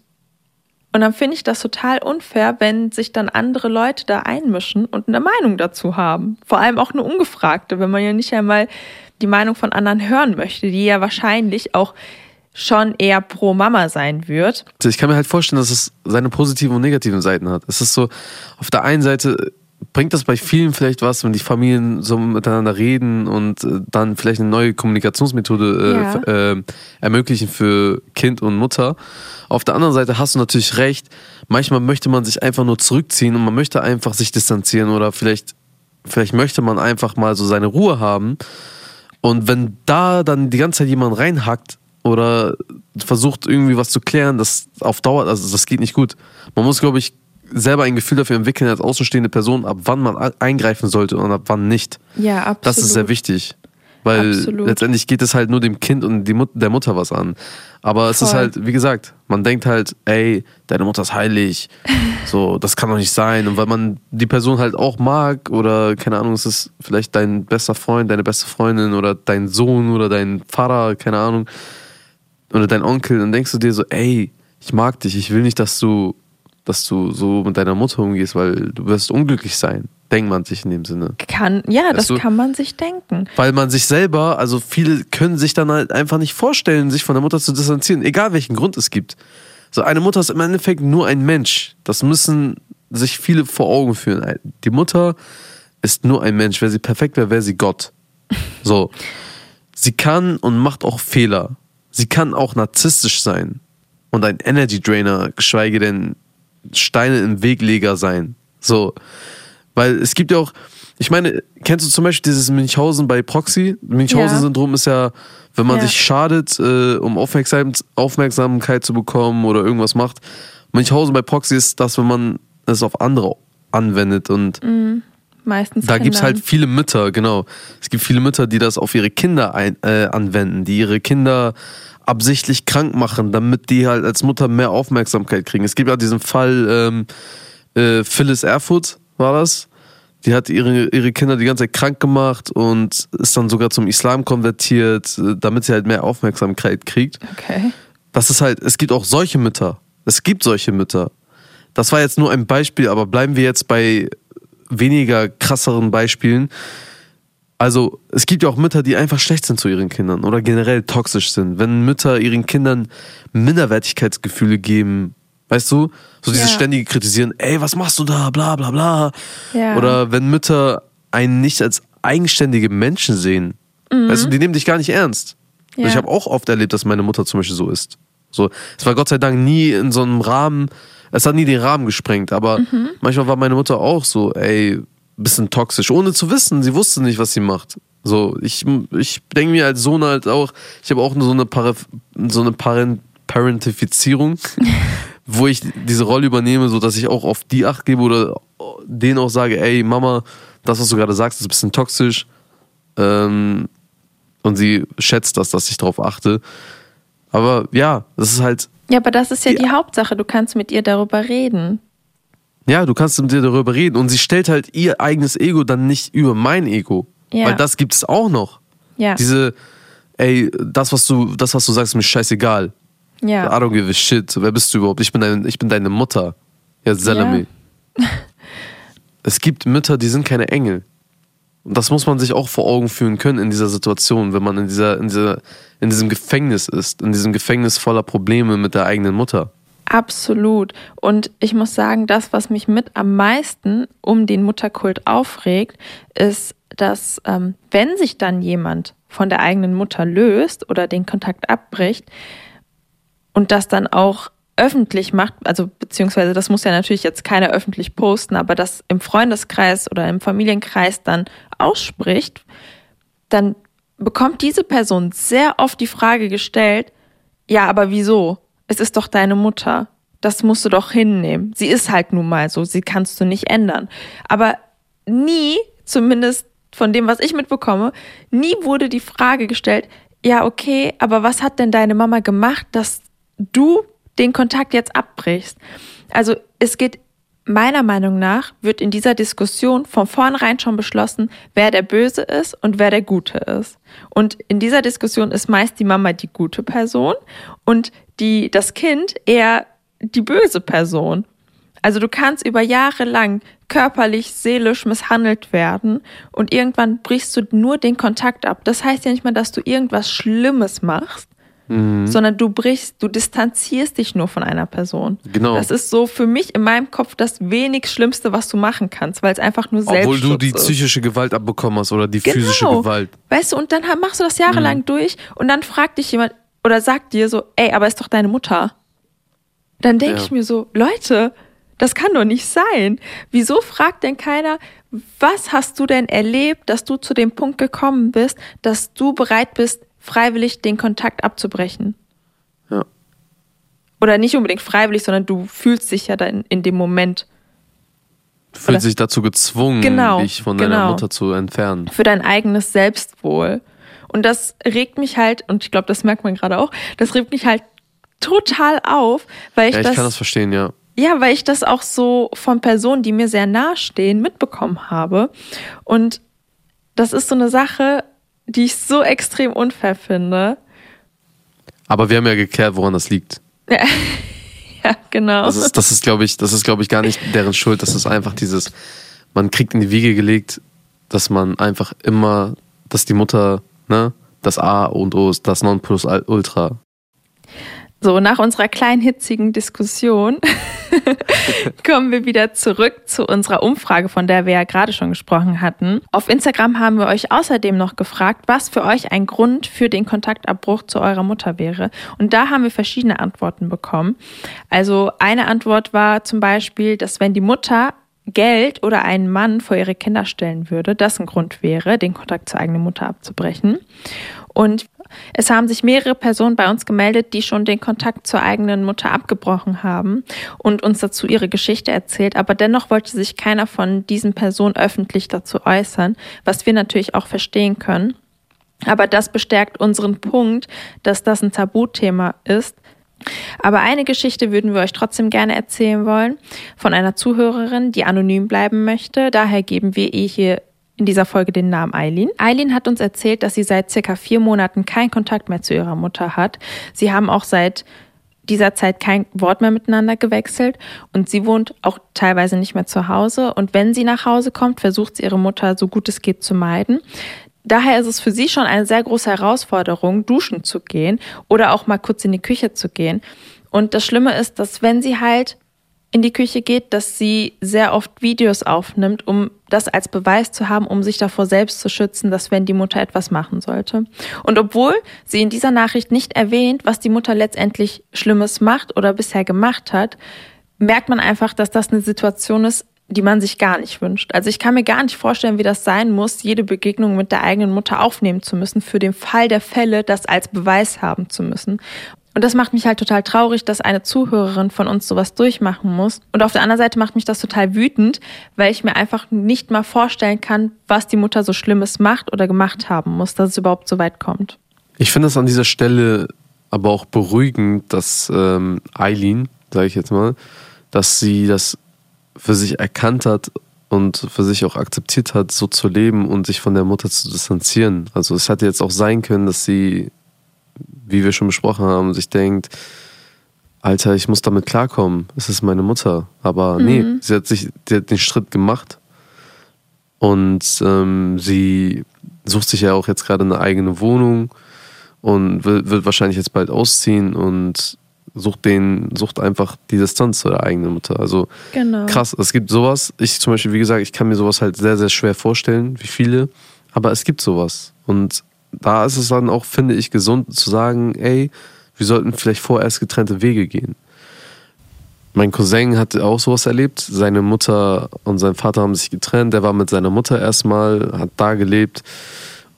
und dann finde ich das total unfair, wenn sich dann andere Leute da einmischen und eine Meinung dazu haben. Vor allem auch eine ungefragte, wenn man ja nicht einmal die Meinung von anderen hören möchte, die ja wahrscheinlich auch schon eher pro Mama sein wird. Ich kann mir halt vorstellen, dass es seine positiven und negativen Seiten hat. Es ist so, auf der einen Seite bringt das bei vielen vielleicht was, wenn die Familien so miteinander reden und äh, dann vielleicht eine neue Kommunikationsmethode äh, Ja. äh, ermöglichen für Kind und Mutter. Auf der anderen Seite hast du natürlich recht, manchmal möchte man sich einfach nur zurückziehen und man möchte einfach sich distanzieren oder vielleicht, vielleicht möchte man einfach mal so seine Ruhe haben. Und wenn da dann die ganze Zeit jemand reinhackt oder versucht irgendwie was zu klären, das auf Dauer, also das geht nicht gut. Man muss, glaube ich, selber ein Gefühl dafür entwickeln als außenstehende Person, ab wann man eingreifen sollte und ab wann nicht. Ja, absolut. Das ist sehr wichtig. Weil Absolut. letztendlich geht es halt nur dem Kind und Mut der Mutter was an. Aber es ist Voll. halt, wie gesagt, man denkt halt, ey, deine Mutter ist heilig. So, das kann doch nicht sein. Und weil man die Person halt auch mag oder, keine Ahnung, es ist vielleicht dein bester Freund, deine beste Freundin oder dein Sohn oder dein Vater, keine Ahnung, oder dein Onkel, dann denkst du dir so, ey, ich mag dich, ich will nicht, dass du, dass du so mit deiner Mutter umgehst, weil du wirst unglücklich sein. Denkt man sich in dem Sinne. Kann, ja, das Weißt du- kann man sich denken. Weil man sich selber, also viele können sich dann halt einfach nicht vorstellen, sich von der Mutter zu distanzieren, egal welchen Grund es gibt. So eine Mutter ist im Endeffekt nur ein Mensch. Das müssen sich viele vor Augen führen. Die Mutter ist nur ein Mensch. Wäre sie perfekt wäre, wäre sie Gott. So. Sie kann und macht auch Fehler. Sie kann auch narzisstisch sein und ein Energy Drainer, geschweige denn Steine im Wegleger sein. So. Weil es gibt ja auch, ich meine, kennst du zum Beispiel dieses Münchhausen bei Proxy? Münchhausen-Syndrom ist ja, wenn man Ja. sich schadet, äh, um Aufmerksam Aufmerksamkeit zu bekommen oder irgendwas macht. Münchhausen bei Proxy ist das, wenn man es auf andere anwendet und Meistens da gibt es halt viele Mütter, genau. Es gibt viele Mütter, die das auf ihre Kinder ein, äh, anwenden, die ihre Kinder absichtlich krank machen, damit die halt als Mutter mehr Aufmerksamkeit kriegen. Es gibt ja diesen Fall, ähm, äh, Phyllis Erfurt war das. Die hat ihre, ihre Kinder die ganze Zeit krank gemacht und ist dann sogar zum Islam konvertiert, äh, damit sie halt mehr Aufmerksamkeit kriegt. Okay. Das ist halt, es gibt auch solche Mütter. Es gibt solche Mütter. Das war jetzt nur ein Beispiel, aber bleiben wir jetzt bei weniger krasseren Beispielen. Also, es gibt ja auch Mütter, die einfach schlecht sind zu ihren Kindern oder generell toxisch sind. Wenn Mütter ihren Kindern Minderwertigkeitsgefühle geben, weißt du, so dieses Ja. ständige Kritisieren, ey, was machst du da, bla bla bla. Ja. Oder wenn Mütter einen nicht als eigenständige Menschen sehen. Weißt du, die nehmen dich gar nicht ernst. Mhm. Ja. Ich habe auch oft erlebt, dass meine Mutter zum Beispiel so ist. So, es war Gott sei Dank nie in so einem Rahmen, es hat nie den Rahmen gesprengt, aber Mhm. manchmal war meine Mutter auch so, ey, bisschen toxisch, ohne zu wissen, sie wusste nicht, was sie macht. So, ich, ich denke mir als Sohn halt auch, ich habe auch so eine, Para, so eine Parent, Parentifizierung, wo ich diese Rolle übernehme, so dass ich auch auf die Acht gebe oder denen auch sage, ey, Mama, das, was du gerade sagst, ist ein bisschen toxisch. Ähm, und sie schätzt das, dass ich darauf achte. Aber ja, das ist halt, Ja, aber das ist ja Die- die Hauptsache. Du kannst mit ihr darüber reden. Ja, du kannst mit dir darüber reden und sie stellt halt ihr eigenes Ego dann nicht über mein Ego. Ja. Weil das gibt es auch noch. Ja. Diese, ey, das, was du, das, was du sagst, ist mir scheißegal. I ja. don't give a shit. Wer bist du überhaupt? Ich bin, dein, ich bin deine Mutter. Ja, Salami. Es gibt Mütter, die sind keine Engel. Und das muss man sich auch vor Augen führen können in dieser Situation, wenn man in, dieser, in, dieser, in diesem Gefängnis ist, in diesem Gefängnis voller Probleme mit der eigenen Mutter. Absolut. Und ich muss sagen, das, was mich mit am meisten um den Mutterkult aufregt, ist, dass ähm, wenn sich dann jemand von der eigenen Mutter löst oder den Kontakt abbricht und das dann auch öffentlich macht, also beziehungsweise das muss ja natürlich jetzt keiner öffentlich posten, aber das im Freundeskreis oder im Familienkreis dann ausspricht, dann bekommt diese Person sehr oft die Frage gestellt, ja, aber wieso? Es ist doch deine Mutter. Das musst du doch hinnehmen. Sie ist halt nun mal so, sie kannst du nicht ändern. Aber nie, zumindest von dem, was ich mitbekomme, nie wurde die Frage gestellt, ja, okay, aber was hat denn deine Mama gemacht, dass du den Kontakt jetzt abbrichst? Also es geht meiner Meinung nach, wird in dieser Diskussion von vornherein schon beschlossen, wer der Böse ist und wer der Gute ist. Und in dieser Diskussion ist meist die Mama die gute Person und die, das Kind eher die böse Person. Also du kannst über Jahre lang körperlich, seelisch misshandelt werden und irgendwann brichst du nur den Kontakt ab. Das heißt ja nicht mal, dass du irgendwas Schlimmes machst, mhm. sondern du brichst, du distanzierst dich nur von einer Person. Genau. Das ist so für mich in meinem Kopf das wenig Schlimmste, was du machen kannst, weil es einfach nur selbst Obwohl du die ist. psychische Gewalt abbekommen hast oder die genau. physische Gewalt. Weißt du, und dann machst du das jahrelang mhm. durch und dann fragt dich jemand oder sagt dir so, ey, aber ist doch deine Mutter. Dann denke ja. ich mir so, Leute, das kann doch nicht sein. Wieso fragt denn keiner, was hast du denn erlebt, dass du zu dem Punkt gekommen bist, dass du bereit bist, freiwillig den Kontakt abzubrechen? Ja. Oder nicht unbedingt freiwillig, sondern du fühlst dich ja dann in dem Moment. Du fühlst dich dazu gezwungen, genau, dich von deiner genau. Mutter zu entfernen. Für dein eigenes Selbstwohl. Und das regt mich halt, und ich glaube, das merkt man gerade auch, das regt mich halt total auf, weil ich, ja, ich das. kann das verstehen, ja. Ja, weil ich das auch so von Personen, die mir sehr nahestehen, mitbekommen habe. Und das ist so eine Sache, die ich so extrem unfair finde. Aber wir haben ja geklärt, woran das liegt. Ja, ja genau. Das ist, das ist glaube ich, das ist, glaube ich, gar nicht deren Schuld. Das ist einfach dieses, man kriegt in die Wiege gelegt, dass man einfach immer, dass die Mutter, ne, das A und O ist das Nonplusultra. So, nach unserer kleinen hitzigen Diskussion kommen wir wieder zurück zu unserer Umfrage, von der wir ja gerade schon gesprochen hatten. Auf Instagram haben wir euch außerdem noch gefragt, was für euch ein Grund für den Kontaktabbruch zu eurer Mutter wäre. Und da haben wir verschiedene Antworten bekommen. Also eine Antwort war zum Beispiel, dass wenn die Mutter Geld oder einen Mann vor ihre Kinder stellen würde, das ein Grund wäre, den Kontakt zur eigenen Mutter abzubrechen. Und es haben sich mehrere Personen bei uns gemeldet, die schon den Kontakt zur eigenen Mutter abgebrochen haben und uns dazu ihre Geschichte erzählt. Aber dennoch wollte sich keiner von diesen Personen öffentlich dazu äußern, was wir natürlich auch verstehen können. Aber das bestärkt unseren Punkt, dass das ein Tabuthema ist. Aber eine Geschichte würden wir euch trotzdem gerne erzählen wollen von einer Zuhörerin, die anonym bleiben möchte. Daher geben wir ihr hier in dieser Folge den Namen Eileen. Eileen hat uns erzählt, dass sie seit circa vier Monaten keinen Kontakt mehr zu ihrer Mutter hat. Sie haben auch seit dieser Zeit kein Wort mehr miteinander gewechselt und sie wohnt auch teilweise nicht mehr zu Hause. Und wenn sie nach Hause kommt, versucht sie ihre Mutter so gut es geht zu meiden. Daher ist es für sie schon eine sehr große Herausforderung, duschen zu gehen oder auch mal kurz in die Küche zu gehen. Und das Schlimme ist, dass wenn sie halt in die Küche geht, dass sie sehr oft Videos aufnimmt, um das als Beweis zu haben, um sich davor selbst zu schützen, dass wenn die Mutter etwas machen sollte. Und obwohl sie in dieser Nachricht nicht erwähnt, was die Mutter letztendlich Schlimmes macht oder bisher gemacht hat, merkt man einfach, dass das eine Situation ist, die man sich gar nicht wünscht. Also ich kann mir gar nicht vorstellen, wie das sein muss, jede Begegnung mit der eigenen Mutter aufnehmen zu müssen, für den Fall der Fälle das als Beweis haben zu müssen. Und das macht mich halt total traurig, dass eine Zuhörerin von uns sowas durchmachen muss. Und auf der anderen Seite macht mich das total wütend, weil ich mir einfach nicht mal vorstellen kann, was die Mutter so Schlimmes macht oder gemacht haben muss, dass es überhaupt so weit kommt. Ich finde es an dieser Stelle aber auch beruhigend, dass ähm, Eileen, sage ich jetzt mal, dass sie das für sich erkannt hat und für sich auch akzeptiert hat, so zu leben und sich von der Mutter zu distanzieren. Also es hätte jetzt auch sein können, dass sie wie wir schon besprochen haben, sich denkt, Alter, ich muss damit klarkommen, es ist meine Mutter. Aber mhm. nee, sie hat sich sie hat den Schritt gemacht und ähm, sie sucht sich ja auch jetzt gerade eine eigene Wohnung und will, wird wahrscheinlich jetzt bald ausziehen und sucht den, sucht einfach die Distanz zu der eigenen Mutter. Also genau. krass, es gibt sowas. Ich zum Beispiel, wie gesagt, ich kann mir sowas halt sehr, sehr schwer vorstellen, wie viele, aber es gibt sowas. Und da ist es dann auch, finde ich, gesund zu sagen, ey, wir sollten vielleicht vorerst getrennte Wege gehen. Mein Cousin hat auch sowas erlebt. Seine Mutter und sein Vater haben sich getrennt. Der war mit seiner Mutter erstmal, hat da gelebt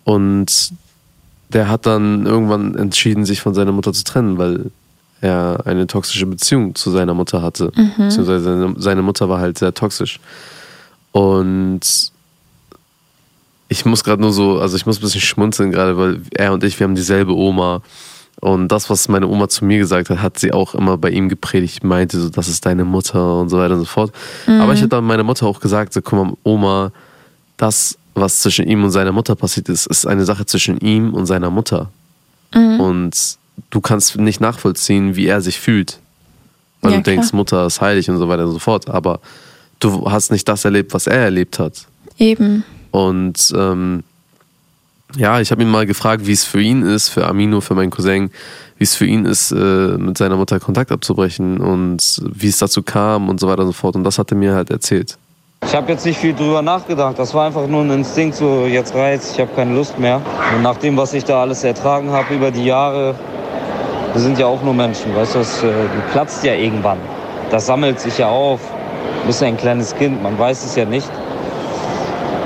und der hat dann irgendwann entschieden, sich von seiner Mutter zu trennen, weil er eine toxische Beziehung zu seiner Mutter hatte. Mhm. Beziehungsweise seine, seine Mutter war halt sehr toxisch. Und ich muss gerade nur so, also ich muss ein bisschen schmunzeln gerade, weil er und ich, wir haben dieselbe Oma. Und das, was meine Oma zu mir gesagt hat, hat sie auch immer bei ihm gepredigt, meinte so, das ist deine Mutter und so weiter und so fort. Mhm. Aber ich habe dann meiner Mutter auch gesagt, so, guck mal, Oma, das, was zwischen ihm und seiner Mutter passiert ist, ist eine Sache zwischen ihm und seiner Mutter. Mhm. Und du kannst nicht nachvollziehen, wie er sich fühlt. Weil ja, du denkst, klar. Mutter ist heilig und so weiter und so fort. Aber du hast nicht das erlebt, was er erlebt hat. Eben. Und ähm, ja, ich habe ihn mal gefragt, wie es für ihn ist, für Amino, für meinen Cousin, wie es für ihn ist, äh, mit seiner Mutter Kontakt abzubrechen und wie es dazu kam und so weiter und so fort. Und das hat er mir halt erzählt. Ich habe jetzt nicht viel drüber nachgedacht. Das war einfach nur ein Instinkt, so jetzt reizt, ich habe keine Lust mehr. Und nach dem, was ich da alles ertragen habe über die Jahre, wir sind ja auch nur Menschen, weißt du, das äh, platzt ja irgendwann. Das sammelt sich ja auf. Du bist ja ein kleines Kind, man weiß es ja nicht.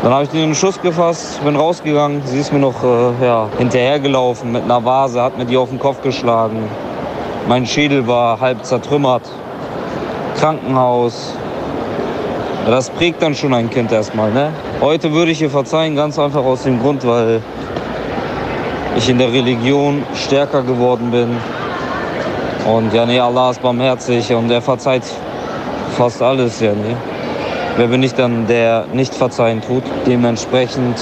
Dann habe ich den Schuss gefasst, bin rausgegangen. Sie ist mir noch äh, ja, hinterhergelaufen mit einer Vase, hat mir die auf den Kopf geschlagen. Mein Schädel war halb zertrümmert. Krankenhaus. Das prägt dann schon ein Kind erstmal. Ne? Heute würde ich ihr verzeihen, ganz einfach aus dem Grund, weil ich in der Religion stärker geworden bin. Und ja, nee, Allah ist barmherzig und er verzeiht fast alles, ja, nee. Wer bin ich dann, der nicht verzeihen tut? Dementsprechend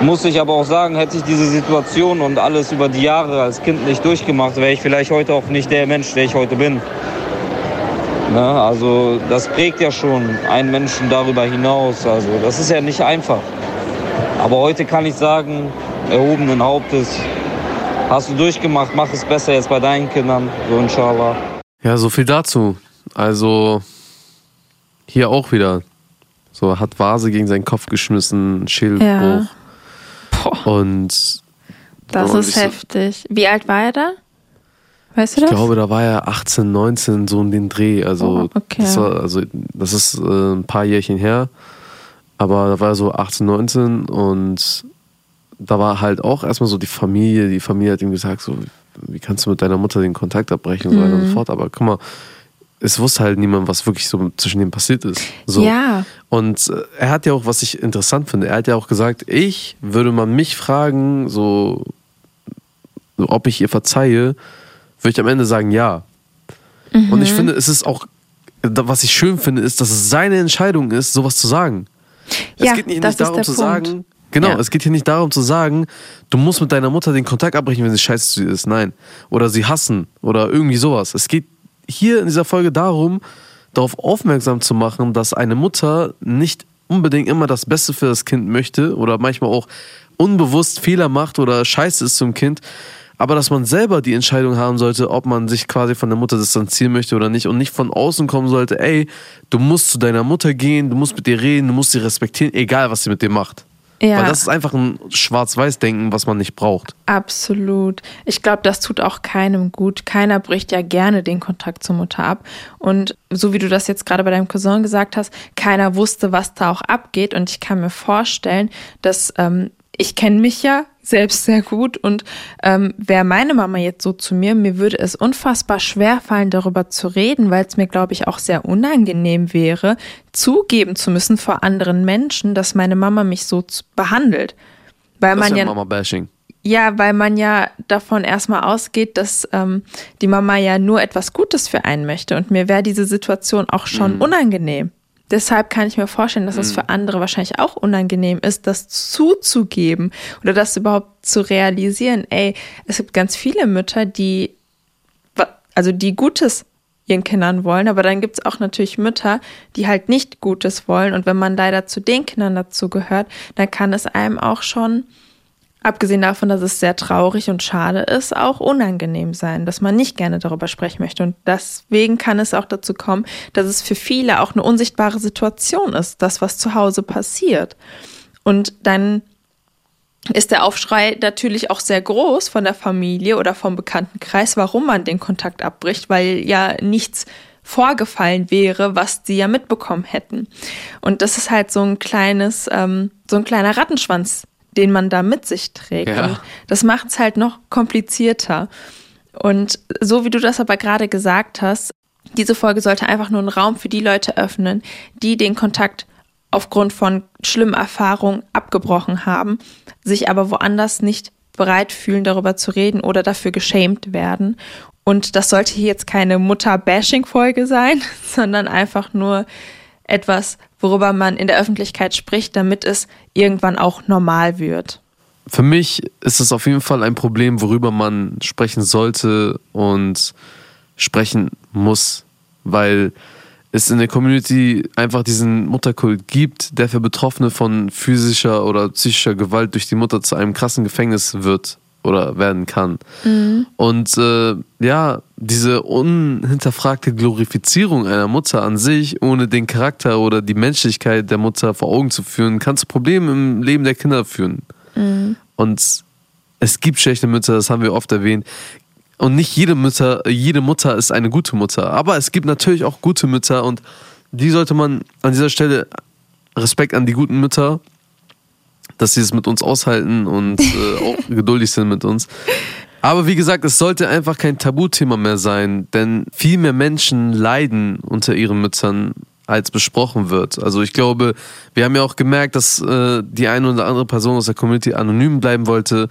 muss ich aber auch sagen, hätte ich diese Situation und alles über die Jahre als Kind nicht durchgemacht, wäre ich vielleicht heute auch nicht der Mensch, der ich heute bin. Ne? Also das prägt ja schon einen Menschen darüber hinaus. Also das ist ja nicht einfach. Aber heute kann ich sagen, erhobenen Hauptes, hast du durchgemacht, mach es besser jetzt bei deinen Kindern, so inshallah. Ja, so viel dazu. Also hier auch wieder. So, hat Vase gegen seinen Kopf geschmissen, Schädelbruch. Ja. Und. Das ist heftig. So, Wie alt war er da? Weißt du das? Ich glaube, da war er 18, 19, so um den Dreh. Also, oh, okay. das, war, also das ist äh, ein paar Jährchen her. Aber da war er so 18, 19 und da war halt auch erstmal so die Familie. Die Familie hat ihm gesagt, so, wie kannst du mit deiner Mutter den Kontakt abbrechen und so weiter und so mhm. fort. Aber guck mal, es wusste halt niemand, was wirklich so zwischen denen passiert ist. So. Ja. Und äh, er hat ja auch, was ich interessant finde, er hat ja auch gesagt, ich würde man mich fragen, so, ob ich ihr verzeihe, würde ich am Ende sagen, ja. Mhm. Und ich finde, es ist auch, was ich schön finde, ist, dass es seine Entscheidung ist, sowas zu sagen. Ja, es geht nicht, nicht darum zu Punkt. sagen, Genau, ja. es geht hier nicht darum zu sagen, du musst mit deiner Mutter den Kontakt abbrechen, wenn sie scheiße zu dir ist. Nein. Oder sie hassen oder irgendwie sowas. Es geht hier in dieser Folge darum, darauf aufmerksam zu machen, dass eine Mutter nicht unbedingt immer das Beste für das Kind möchte oder manchmal auch unbewusst Fehler macht oder scheiße ist zum Kind, aber dass man selber die Entscheidung haben sollte, ob man sich quasi von der Mutter distanzieren möchte oder nicht und nicht von außen kommen sollte, ey, du musst zu deiner Mutter gehen, du musst mit ihr reden, du musst sie respektieren, egal was sie mit dir macht. Ja. Weil das ist einfach ein Schwarz-Weiß-Denken, was man nicht braucht. Absolut. Ich glaube, das tut auch keinem gut. Keiner bricht ja gerne den Kontakt zur Mutter ab. Und so wie du das jetzt gerade bei deinem Cousin gesagt hast, keiner wusste, was da auch abgeht. Und ich kann mir vorstellen, dass ähm, ich kenne mich ja selbst sehr gut und ähm, wäre meine Mama jetzt so zu mir, mir würde es unfassbar schwer fallen, darüber zu reden, weil es mir, glaube ich, auch sehr unangenehm wäre, zugeben zu müssen vor anderen Menschen, dass meine Mama mich so behandelt. Weil das man ja, ja Mama-Bashing. Ja, weil man ja davon erstmal ausgeht, dass ähm, die Mama ja nur etwas Gutes für einen möchte. Und mir wäre diese Situation auch schon mhm. unangenehm. Deshalb kann ich mir vorstellen, dass es für mhm. andere wahrscheinlich auch unangenehm ist, das zuzugeben oder das überhaupt zu realisieren. Ey, es gibt ganz viele Mütter, die, also die Gutes ihren Kindern wollen, aber dann gibt es auch natürlich Mütter, die halt nicht Gutes wollen. Und wenn man leider zu den Kindern dazu gehört, dann kann es einem auch schon abgesehen davon, dass es sehr traurig und schade ist, auch unangenehm sein, dass man nicht gerne darüber sprechen möchte. Und deswegen kann es auch dazu kommen, dass es für viele auch eine unsichtbare Situation ist, das, was zu Hause passiert. Und dann ist der Aufschrei natürlich auch sehr groß von der Familie oder vom Bekanntenkreis, warum man den Kontakt abbricht, weil ja nichts vorgefallen wäre, was die ja mitbekommen hätten. Und das ist halt so ein kleines, ähm, so ein kleiner Rattenschwanz, den man da mit sich trägt. Ja. Und das macht es halt noch komplizierter. Und so wie du das aber gerade gesagt hast, diese Folge sollte einfach nur einen Raum für die Leute öffnen, die den Kontakt aufgrund von schlimmen Erfahrungen abgebrochen haben, sich aber woanders nicht bereit fühlen, darüber zu reden oder dafür geschämt werden. Und das sollte hier jetzt keine Mutter-Bashing-Folge sein, sondern einfach nur etwas, worüber man in der Öffentlichkeit spricht, damit es irgendwann auch normal wird. Für mich ist es auf jeden Fall ein Problem, worüber man sprechen sollte und sprechen muss, weil es in der Community einfach diesen Mutterkult gibt, der für Betroffene von physischer oder psychischer Gewalt durch die Mutter zu einem krassen Gefängnis wird oder werden kann. Mhm. Und äh, ja, diese unhinterfragte Glorifizierung einer Mutter an sich, ohne den Charakter oder die Menschlichkeit der Mutter vor Augen zu führen, kann zu Problemen im Leben der Kinder führen. Mhm. Und es gibt schlechte Mütter, das haben wir oft erwähnt. Und nicht jede Mutter, jede Mutter ist eine gute Mutter. Aber es gibt natürlich auch gute Mütter und die sollte man an dieser Stelle Respekt an die guten Mütter, dass sie es mit uns aushalten und äh, auch geduldig sind mit uns. Aber wie gesagt, es sollte einfach kein Tabuthema mehr sein, denn viel mehr Menschen leiden unter ihren Müttern, als besprochen wird. Also ich glaube, wir haben ja auch gemerkt, dass äh, die eine oder andere Person aus der Community anonym bleiben wollte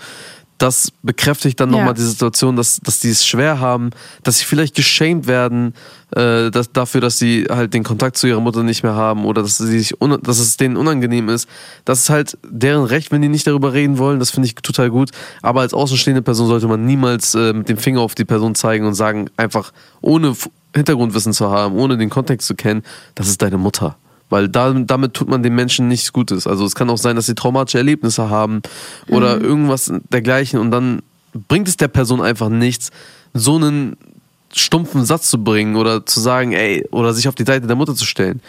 das bekräftigt dann nochmal ja. die Situation, dass, dass die es schwer haben, dass sie vielleicht geschämt werden äh, dass, dafür, dass sie halt den Kontakt zu ihrer Mutter nicht mehr haben oder dass, sie sich dass es denen unangenehm ist. Das ist halt deren Recht, wenn die nicht darüber reden wollen. Das finde ich total gut. Aber als außenstehende Person sollte man niemals äh, mit dem Finger auf die Person zeigen und sagen, einfach ohne Hintergrundwissen zu haben, ohne den Kontext zu kennen, das ist deine Mutter. Weil da, damit tut man den Menschen nichts Gutes. Also es kann auch sein, dass sie traumatische Erlebnisse haben oder mhm. irgendwas dergleichen und dann bringt es der Person einfach nichts, so einen stumpfen Satz zu bringen oder zu sagen, ey, oder sich auf die Seite der Mutter zu stellen.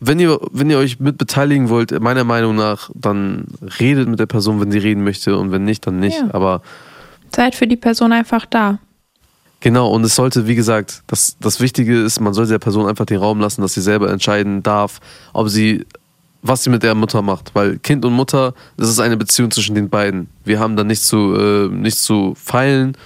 Wenn ihr, wenn ihr euch mit beteiligen wollt, meiner Meinung nach, dann redet mit der Person, wenn sie reden möchte und wenn nicht, dann nicht. Ja. Aber seid für die Person einfach da. Genau, und es sollte, wie gesagt, das, das Wichtige ist, man sollte der Person einfach den Raum lassen, dass sie selber entscheiden darf, ob sie, was sie mit der Mutter macht. Weil Kind und Mutter, das ist eine Beziehung zwischen den beiden. Wir haben da nichts zu, äh, nichts zu feilen.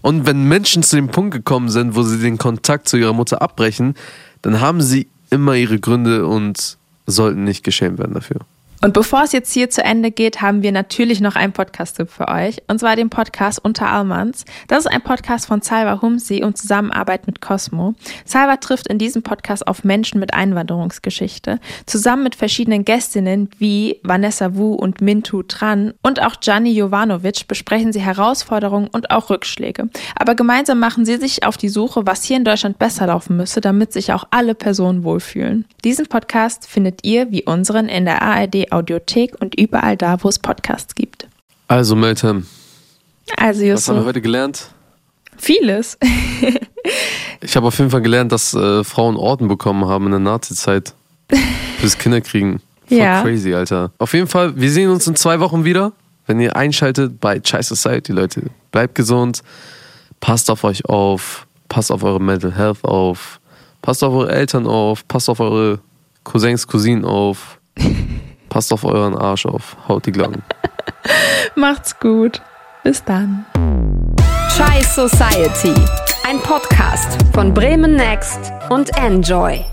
Und wenn Menschen zu dem Punkt gekommen sind, wo sie den Kontakt zu ihrer Mutter abbrechen, dann haben sie immer ihre Gründe und sollten nicht geschämt werden dafür. Und bevor es jetzt hier zu Ende geht, haben wir natürlich noch einen Podcast-Tipp für euch. Und zwar den Podcast Unter Almans. Das ist ein Podcast von Salva Humsi und Zusammenarbeit mit Cosmo. Salva trifft in diesem Podcast auf Menschen mit Einwanderungsgeschichte. Zusammen mit verschiedenen Gästinnen wie Vanessa Wu und Mintu Tran und auch Gianni Jovanovic besprechen sie Herausforderungen und auch Rückschläge. Aber gemeinsam machen sie sich auf die Suche, was hier in Deutschland besser laufen müsse, damit sich auch alle Personen wohlfühlen. Diesen Podcast findet ihr wie unseren in der ARD Audiothek und überall da, wo es Podcasts gibt. Also, Meltem. Also, Jusuf. Was haben wir heute gelernt? Vieles. ich habe auf jeden Fall gelernt, dass äh, Frauen Orden bekommen haben in der Nazi-Zeit. Fürs Kinderkriegen. Voll ja. crazy, Alter. Auf jeden Fall, wir sehen uns in zwei Wochen wieder. Wenn ihr einschaltet bei Chai Society, Leute. Bleibt gesund. Passt auf euch auf. Passt auf eure Mental Health auf. Passt auf eure Eltern auf. Passt auf eure Cousins, Cousinen auf. Passt auf euren Arsch auf. Haut die Glocken. Macht's gut. Bis dann. Chai Society. Ein Podcast von Bremen Next und Enjoy.